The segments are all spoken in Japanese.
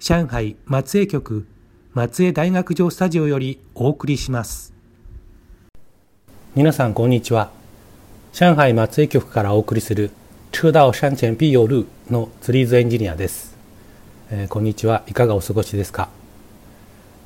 上海松江局松江大学城スタジオよりお送りします。皆さんこんにちは。上海松江局からお送りする车道山前必有路の釣りズエンジニアです、えー、こんにちは。いかがお過ごしですか、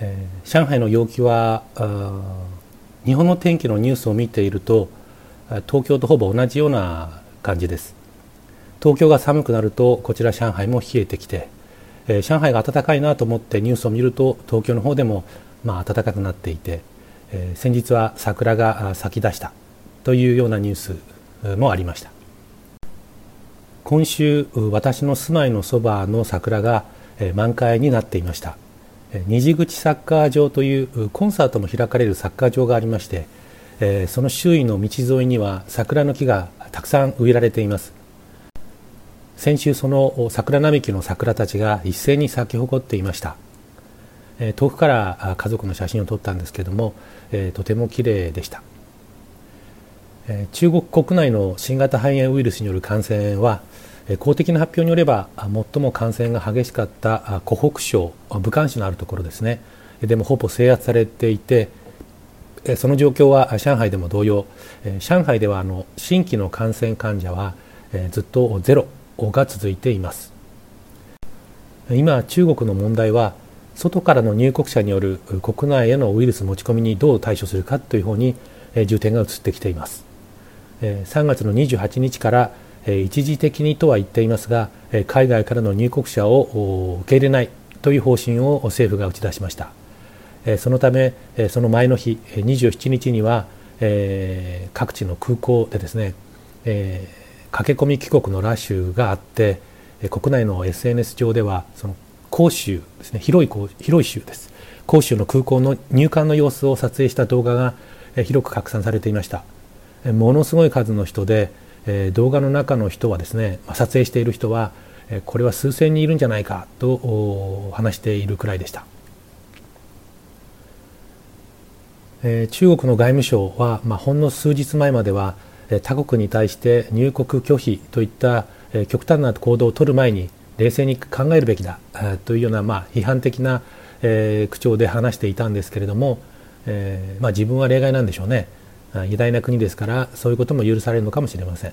えー、上海の陽気は日本の天気のニュースを見ていると東京とほぼ同じような感じです。東京が寒くなるとこちら上海も冷えてきて、えー、上海が暖かいなと思ってニュースを見ると東京の方でもまあ暖かくなっていて、えー、先日は桜が咲き出したというようなニュースもありました。今週私の住まいのそばの桜が満開になっていました。虹口サッカー場というコンサートも開かれるサッカー場がありましてその周囲の道沿いには桜の木がたくさん植えられています。先週その桜並木の桜たちが一斉に咲き誇っていました。遠くから家族の写真を撮ったんですけれどもとても綺麗でした。中国国内の新型肺炎ウイルスによる感染は公的な発表によれば最も感染が激しかった湖北省武漢市のあるところですね。でもほぼ制圧されていてその状況は上海でも同様。上海ではあの新規の感染患者はずっとゼロ。が続いています。今中国の問題は外からの入国者による国内へのウイルス持ち込みにどう対処するかという方に重点が移ってきています。3月の28日から一時的にとは言っていますが海外からの入国者を受け入れないという方針を政府が打ち出しました。そのためその前の日27日には各地の空港でですね駆け込み帰国のラッシュがあって国内の SNS 上ではその広州ですね。広い広い州です。広州の空港の入管の様子を撮影した動画が広く拡散されていました。ものすごい数の人で動画の中の人はですね撮影している人はこれは数千人いるんじゃないかと話しているくらいでした、中国の外務省は、まあ、ほんの数日前までは他国に対して入国拒否といった極端な行動を取る前に冷静に考えるべきだというような、まあ、批判的な、え口調で話していたんですけれども、えまあ、自分は例外なんでしょうね。偉大な国ですからそういうことも許されるのかもしれません。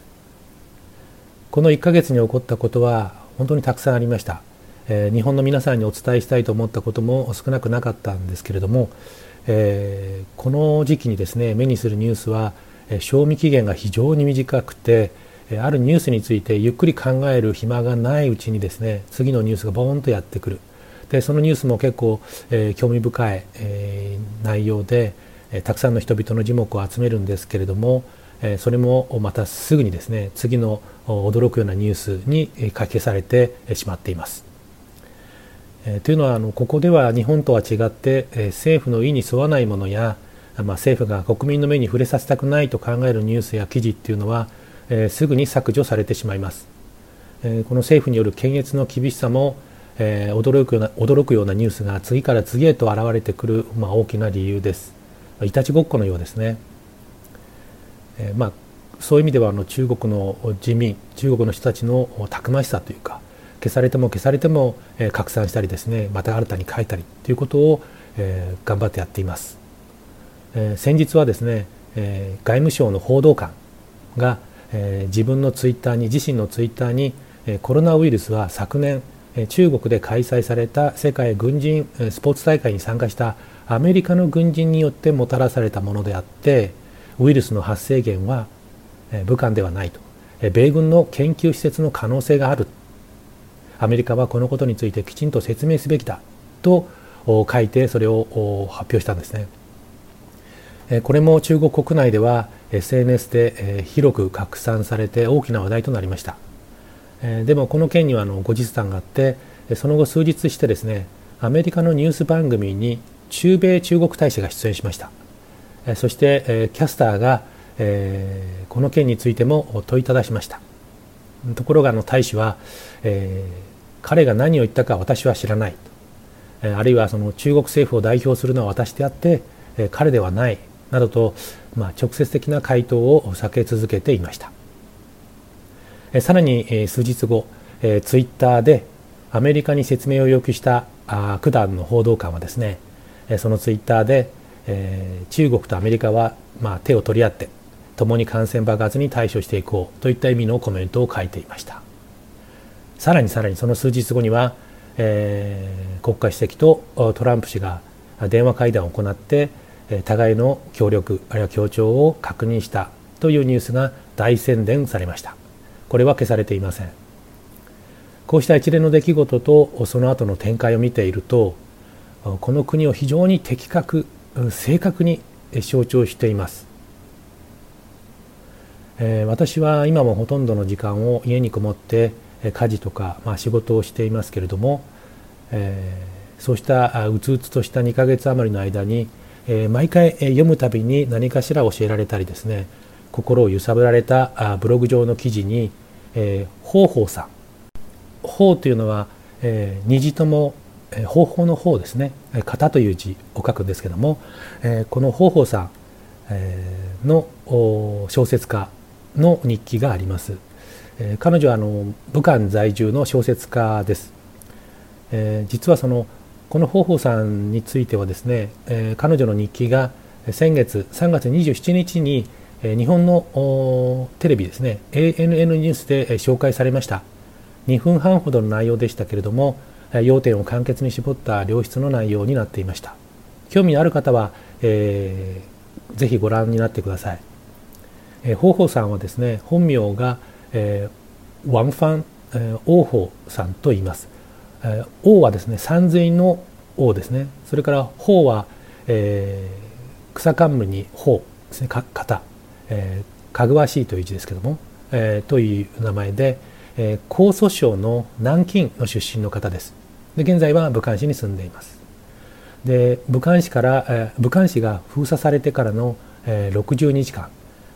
この1ヶ月に起こったことは本当にたくさんありました、え、日本の皆さんにお伝えしたいと思ったことも少なくなかったんですけれども、えー、この時期にですね目にするニュースは、賞味期限が非常に短くてあるニュースについてゆっくり考える暇がないうちにですね次のニュースがボーンとやってくるでそのニュースも結構、えー、興味深い、えー、内容で、えたくさんの人々の耳目を集めるんですけれどもえそれもまたすぐにですね次の驚くようなニュースにかけされてしまっています。えというのはあのここでは日本とは違ってえ政府の意に沿わないものや、まあ、政府が国民の目に触れさせたくないと考えるニュースや記事っていうのは、えすぐに削除されてしまいます、えこの政府による検閲の厳しさも、えー、驚くような驚くようなニュースが次から次へと現れてくる、まあ、大きな理由です。いたちごっこのようですね。えー、まあ、そういう意味ではあの中国の人民中国の人たちのたくましさというか消されても消されても、え、拡散したりですねまた新たに書いたりということを、え、頑張ってやっています。えー、先日はですね、えー、外務省の報道官が、えー、自分のツイッターに自身のツイッターに、えー、コロナウイルスは昨年え中国で開催された世界軍人えスポーツ大会に参加したアメリカの軍人によってもたらされたものであってウイルスの発生源はえ武漢ではないと。え米軍の研究施設の可能性がある。アメリカはこのことについてきちんと説明すべきだと書いてそれを発表したんですね。これも中国国内では SNS で広く拡散されて大きな話題となりました。でもこの件にはあの後日談があってその後数日してですねアメリカのニュース番組に中米中国大使が出演しました。そしてキャスターがこの件についても問いただしました。ところがあの大使は、え、彼が何を言ったか私は知らないあるいはその中国政府を代表するのは私であって彼ではない。などと、まあ、直接的な回答を避け続けていました。さらに数日後ツイッターでアメリカに説明を要求した九段の報道官はですねそのツイッターで中国とアメリカはまあ手を取り合って共に感染爆発に対処していこうといった意味のコメントを書いていました。さらにさらにその数日後には、えー、国家主席とトランプ氏が電話会談を行って互いの協力あるいは協調を確認したというニュースが大宣伝されました。これは消されていません。こうした一連の出来事とその後の展開を見ているとこの国を非常に的確正確に象徴しています。え、私は今もほとんどの時間を家にこもって家事とか、まあ、仕事をしていますけれども、えー、そうしたうつうつとした2ヶ月余りの間に、えー、毎回読むたびに何かしら教えられたりですね心を揺さぶられたブログ上の記事に、えー、方法さ。ん法というのは、えー、虹とも方法の方ですね。型という字を書くんですけども、えー、この方法さん、えー、の小説家の日記があります、えー、彼女はあの武漢在住の小説家です、えー、実はそのこの方法さんについてはですね、えー、彼女の日記が先月3月27日に日本のテレビですね ANN ニュースで紹介されました。2分半ほどの内容でしたけれども要点を簡潔に絞った良質の内容になっていました。興味のある方は、えー、ぜひご覧になってください。えー、宝さんはですね本名が、えー、ワンファン、えー、王宝さんと言います、王はですね山水の王ですね。それから宝は、えー、草冠に宝ですね。型、えー、かぐわしいという字ですけども、えー、という名前で、えー、江蘇省の南京の出身の方です。で現在は武漢市に住んでいます。で武漢市から、えー、武漢市が封鎖されてからの、えー、60日間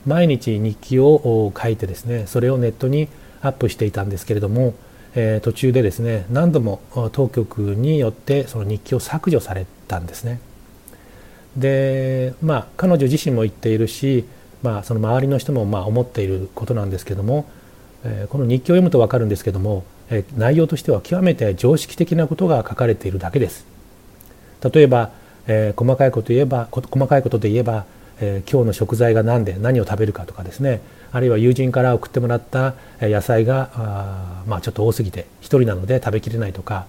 毎日日記を書いてですねそれをネットにアップしていたんですけれども、えー、途中でですね何度も当局によってその日記を削除されたんですね。でまあ彼女自身も言っているし、まあ、その周りの人もまあ思っていることなんですけども、えー、この日記を読むと分かるんですけども、えー、内容としては極めて常識的なことが書かれているだけです。例えば、えー、細かいこと言えば細かいことで言えばえー、今日の食材が何で何を食べるかとかですねあるいは友人から送ってもらった野菜があ、まあ、ちょっと多すぎて1人なので食べきれないとか、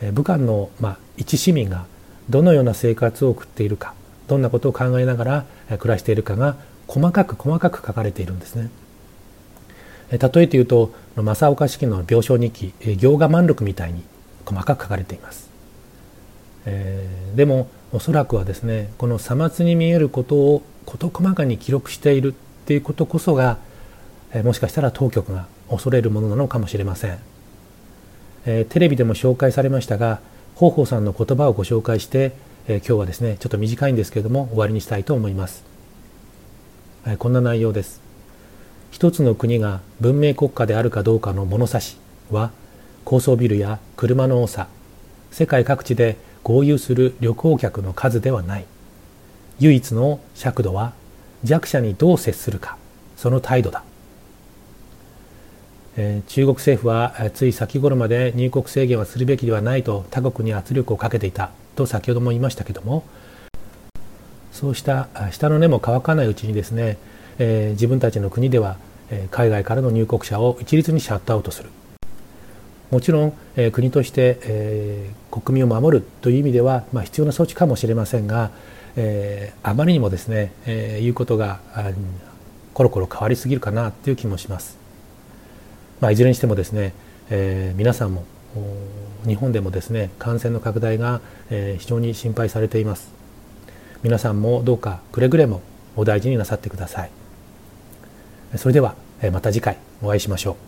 えー、武漢の、まあ、一市民がどのような生活を送っているかどんなことを考えながら暮らしているかが細かく細かく書かれているんですね。例えて言うと正岡式の病床日記行画満録みたいに細かく書かれています。えー、でもおそらくはですねこのさまつに見えることを事細かに記録しているっていうことこそが、もしかしたら当局が恐れるものなのかもしれません、えー、テレビでも紹介されましたが方法さんの言葉をご紹介して、えー、今日はですねちょっと短いんですけれども終わりにしたいと思います、えー、こんな内容です。一つの国が文明国家であるかどうかの物差しは高層ビルや車の多さ世界各地で合流する旅行客の数ではない。唯一の尺度は弱者にどう接するか。その態度だ、え、中国政府はつい先頃まで入国制限はするべきではないと他国に圧力をかけていた。と先ほども言いましたけども。そうした舌の根も乾かないうちにですね、え、自分たちの国では海外からの入国者を一律にシャットアウトする。もちろん、えー、国として、えー、国民を守るという意味では、まあ、必要な措置かもしれませんが、えー、あまりにもですね、えー、いうことがコロコロ変わりすぎるかなという気もします。まあ、いずれにしてもですね、えー、皆さんも日本でもですね感染の拡大が、えー、非常に心配されています。皆さんもどうかくれぐれもお大事になさってください。それではまた次回お会いしましょう。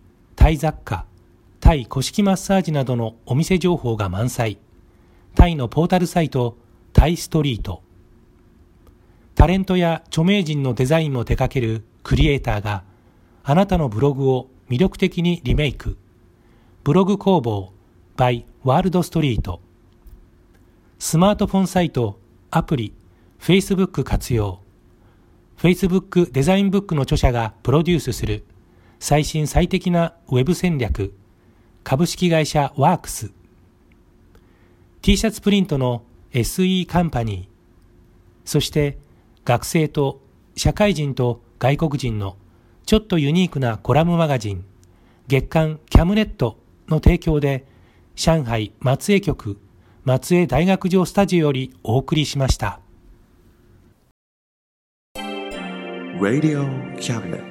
タイ雑貨、タイ古式マッサージなどのお店情報が満載。タイのポータルサイト、タイストリート。タレントや著名人のデザインも手掛けるクリエイターがあなたのブログを魅力的にリメイク。ブログ工房 by ワールドストリート。スマートフォンサイト、アプリ、Facebook 活用。Facebook デザインブックの著者がプロデュースする最新最適なウェブ戦略株式会社ワークス T シャツプリントの SE カンパニーそして学生と社会人と外国人のちょっとユニークなコラムマガジン月刊キャムネットの提供で上海松江局松江大学城スタジオよりお送りしました。Radio Cabinet